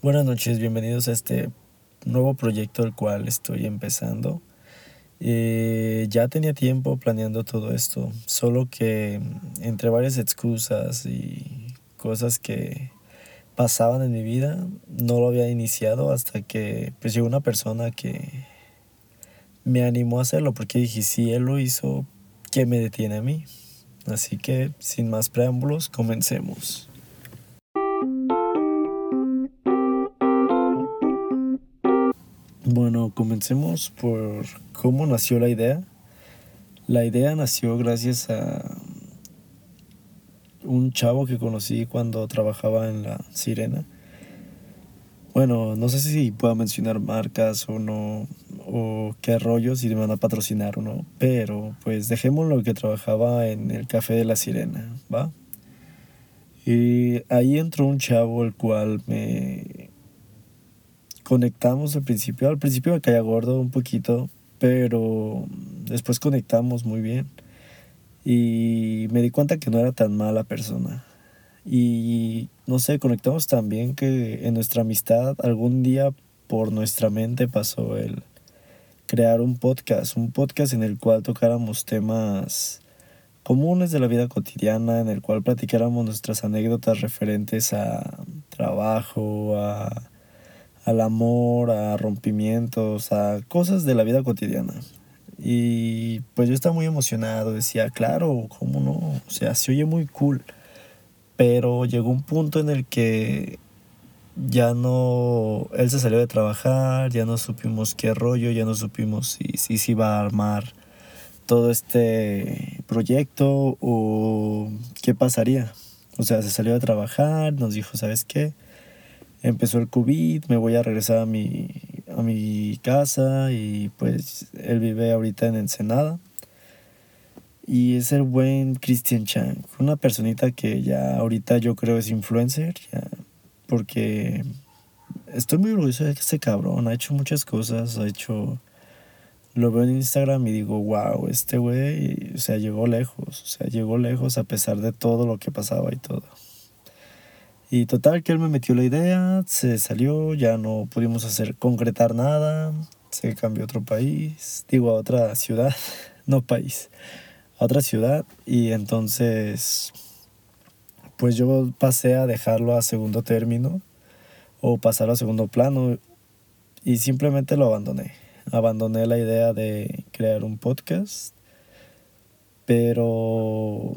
Buenas noches, bienvenidos a este nuevo proyecto el cual estoy empezando. Eh, ya tenía tiempo planeando todo esto, solo que entre varias excusas y cosas que pasaban en mi vida, no lo había iniciado hasta que pues llegó una persona que me animó a hacerlo, porque dije, si él lo hizo, ¿qué me detiene a mí? Así que, sin más preámbulos, comencemos. Comencemos por cómo nació la idea. La idea nació gracias a un chavo que conocí cuando trabajaba en la Sirena. Bueno, no sé si puedo mencionar marcas o no, o qué rollo, si me van a patrocinar o no, pero pues dejémoslo que trabajaba en el Café de la Sirena, ¿va? Y ahí entró un chavo el cual me conectamos al principio. Al principio me caía gordo un poquito, pero después conectamos muy bien. Y me di cuenta que no era tan mala persona. Y no sé, conectamos tan bien que en nuestra amistad algún día por nuestra mente pasó el crear un podcast, un podcast en el cual tocáramos temas comunes de la vida cotidiana, en el cual platicáramos nuestras anécdotas referentes a trabajo, a al amor, a rompimientos, a cosas de la vida cotidiana. Y pues yo estaba muy emocionado, decía, claro, ¿cómo no? O sea, se oye muy cool. Pero llegó un punto en el que ya no, él se salió de trabajar, ya no supimos qué rollo, ya no supimos si, si se iba a armar todo este proyecto o qué pasaría. O sea, se salió de trabajar, nos dijo, ¿sabes qué? Empezó el COVID, me voy a regresar a mi, a mi casa y pues él vive ahorita en Ensenada. Y es el buen Christian Chang, una personita que ya ahorita yo creo es influencer, ya, porque estoy muy orgulloso de este cabrón ha hecho muchas cosas, ha hecho... Lo veo en Instagram y digo, wow, este güey, o sea, llegó lejos, o sea, llegó lejos a pesar de todo lo que pasaba y todo. Y total que él me metió la idea, se salió, ya no pudimos hacer concretar nada, se cambió a otro país, digo a otra ciudad, no país, a otra ciudad y entonces pues yo pasé a dejarlo a segundo término o pasarlo a segundo plano y simplemente lo abandoné. Abandoné la idea de crear un podcast, pero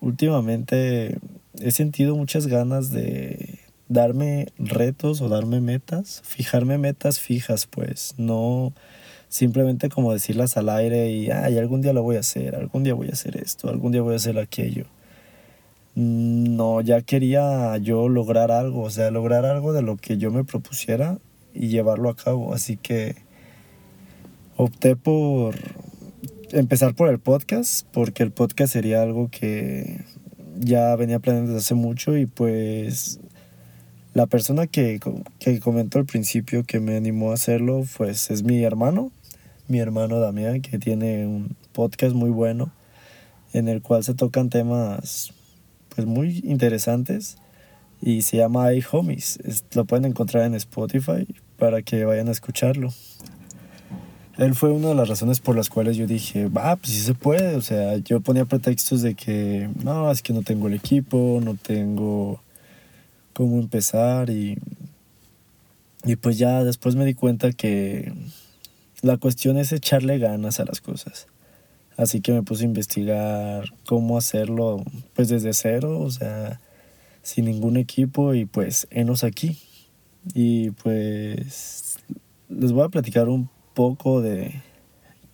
últimamente he sentido muchas ganas de darme retos o darme metas, fijarme metas fijas, pues, no simplemente como decirlas al aire y, ay, algún día lo voy a hacer, algún día voy a hacer esto, algún día voy a hacer aquello. No, ya quería yo lograr algo, o sea, lograr algo de lo que yo me propusiera y llevarlo a cabo, así que opté por empezar por el podcast, porque el podcast sería algo que ya venía planeando desde hace mucho y pues la persona que, que comentó al principio que me animó a hacerlo pues es mi hermano, mi hermano Damián, que tiene un podcast muy bueno en el cual se tocan temas pues muy interesantes y se llama iHomies. Lo pueden encontrar en Spotify para que vayan a escucharlo él fue una de las razones por las cuales yo dije, va, pues sí se puede. O sea, yo ponía pretextos de que, no, es que no tengo el equipo, no tengo cómo empezar y, y pues ya después me di cuenta que la cuestión es echarle ganas a las cosas. Así que me puse a investigar cómo hacerlo pues desde cero, o sea, sin ningún equipo y pues enos aquí. Y pues les voy a platicar un poco de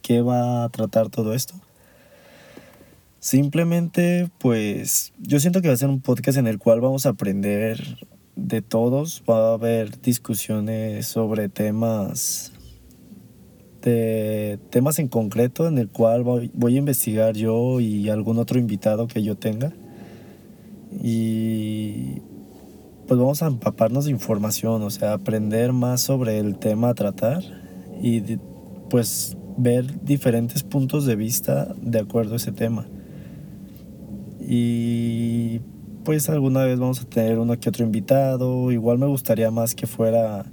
qué va a tratar todo esto. Simplemente, pues yo siento que va a ser un podcast en el cual vamos a aprender de todos. Va a haber discusiones sobre temas de temas en concreto en el cual voy, voy, a investigar yo y algún otro invitado que yo tenga. Y pues vamos a empaparnos de información, o sea, aprender más sobre el tema a tratar y pues ver diferentes puntos de vista de acuerdo a ese tema. Y pues alguna vez vamos a tener uno que otro invitado. Igual me gustaría más que fuera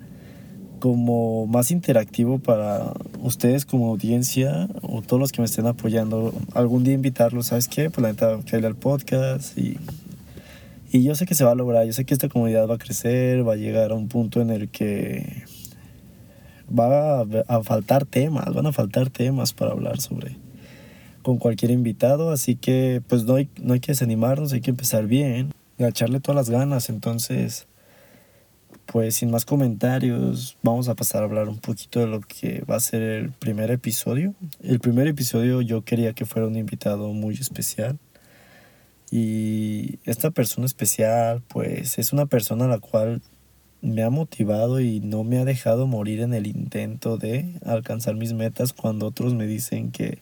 como más interactivo para ustedes como audiencia o todos los que me estén apoyando. Algún día invitarlos, ¿sabes qué? Pues la neta, caerle al podcast y, y yo sé que se va a lograr. Yo sé que esta comunidad va a crecer, va a llegar a un punto en el que va a, faltar temas, van a faltar temas para hablar sobre con cualquier invitado, así que pues no hay, no hay que desanimarnos, hay que empezar bien, y echarle todas las ganas, entonces pues sin más comentarios vamos a pasar a hablar un poquito de lo que va a ser el primer episodio. El primer episodio yo quería que fuera un invitado muy especial y esta persona especial pues es una persona a la cual me ha motivado y no me ha dejado morir en el intento de alcanzar mis metas cuando otros me dicen que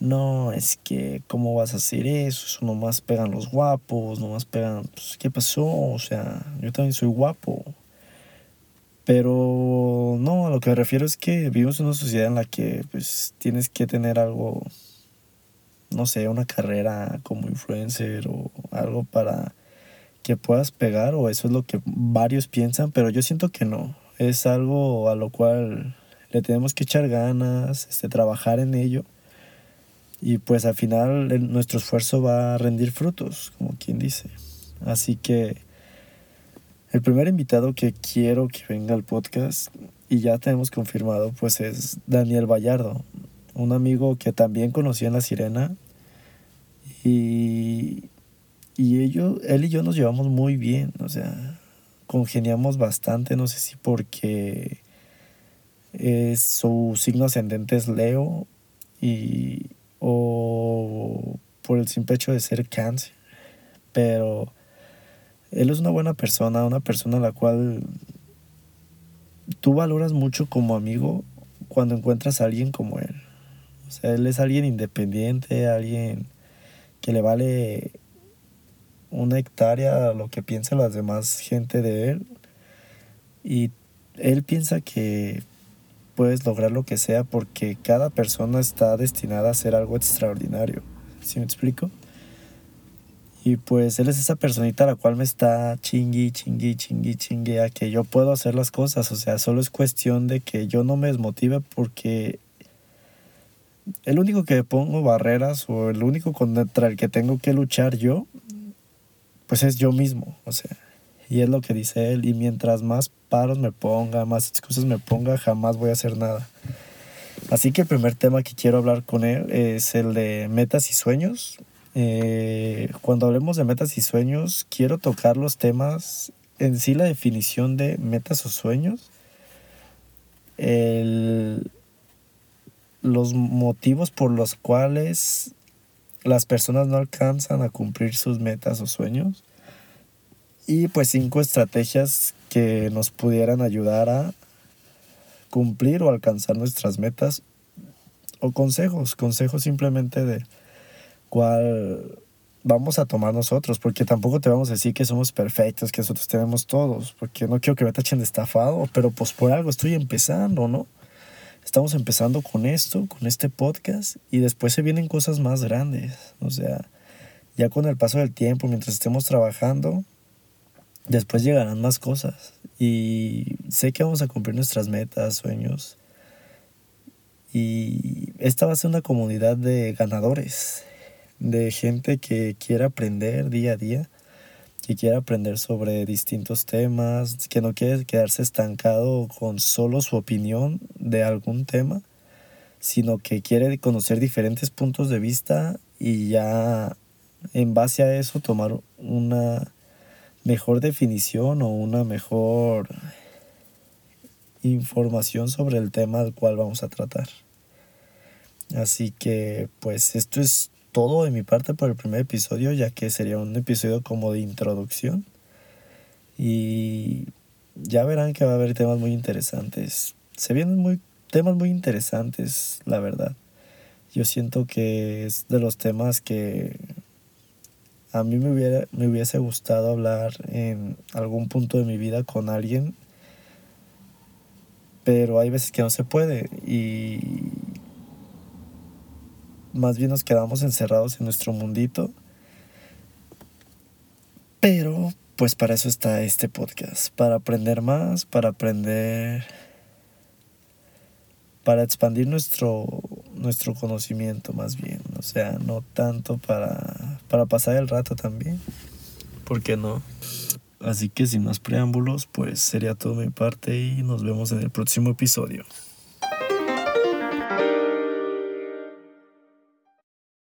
no, es que, ¿cómo vas a hacer eso? Eso nomás pegan los guapos, nomás pegan, pues, ¿qué pasó? O sea, yo también soy guapo. Pero no, a lo que me refiero es que vivimos en una sociedad en la que pues tienes que tener algo, no sé, una carrera como influencer o algo para que puedas pegar o eso es lo que varios piensan, pero yo siento que no. Es algo a lo cual le tenemos que echar ganas, este, trabajar en ello y pues al final nuestro esfuerzo va a rendir frutos, como quien dice. Así que el primer invitado que quiero que venga al podcast y ya tenemos confirmado pues es Daniel Vallardo, un amigo que también conocí en La Sirena y, y ellos, él y yo nos llevamos muy bien, o sea, congeniamos bastante, no sé si porque su signo ascendente es Leo y o por el simple hecho de ser cáncer. Pero él es una buena persona, una persona a la cual tú valoras mucho como amigo cuando encuentras a alguien como él. O sea, él es alguien independiente, alguien que le vale una hectárea lo que piensa las demás gente de él. Y él piensa que puedes lograr lo que sea porque cada persona está destinada a hacer algo extraordinario. ¿Sí me explico? Y pues él es esa personita a la cual me está chingui, chingui, chingui, chingui a que yo puedo hacer las cosas. O sea, solo es cuestión de que yo no me desmotive porque el único que pongo barreras o el único contra el que tengo que luchar yo, pues es yo mismo. O sea, y es lo que dice él. Y mientras más paros me ponga, más excusas me ponga, jamás voy a hacer nada. Así que el primer tema que quiero hablar con él es el de metas y sueños. Eh, cuando hablemos de metas y sueños, quiero tocar los temas en sí, la definición de metas o sueños, los motivos por los cuales las personas no alcanzan a cumplir sus metas o sueños y pues cinco estrategias que nos pudieran ayudar a cumplir o alcanzar nuestras metas o consejos, consejos simplemente de cuál vamos a tomar nosotros, porque tampoco te vamos a decir que somos perfectos, que nosotros tenemos todos, porque no quiero que me tachen de estafado, pero pues por algo estoy empezando, ¿no? Estamos empezando con esto, con este podcast, y después se vienen cosas más grandes, o sea, ya con el paso del tiempo, mientras estemos trabajando, después llegarán más cosas. Y sé que vamos a cumplir nuestras metas, sueños. Y esta va a ser una comunidad de ganadores, de gente que quiere aprender día a día, que quiere aprender sobre distintos temas, que no quiere quedarse estancado con solo su opinión de algún tema, sino que quiere conocer diferentes puntos de vista y ya en base a eso tomar una mejor definición o una mejor información sobre el tema al cual vamos a tratar. Así que pues esto es todo de mi parte por el primer episodio, ya que sería un episodio como de introducción. Y ya verán que va a haber temas muy interesantes. Se vienen muy, temas muy interesantes, la verdad. Yo siento que es de los temas que a mí me, hubiera, me hubiese gustado hablar en algún punto de mi vida con alguien, pero hay veces que no se puede y más bien nos quedamos encerrados en nuestro mundito. Pero pues para eso está este podcast, para aprender más, para aprender, para expandir nuestro, nuestro conocimiento más bien, o sea, no tanto para, para pasar el rato también, ¿por qué no? Así que sin más preámbulos, pues sería todo mi parte y nos vemos en el próximo episodio.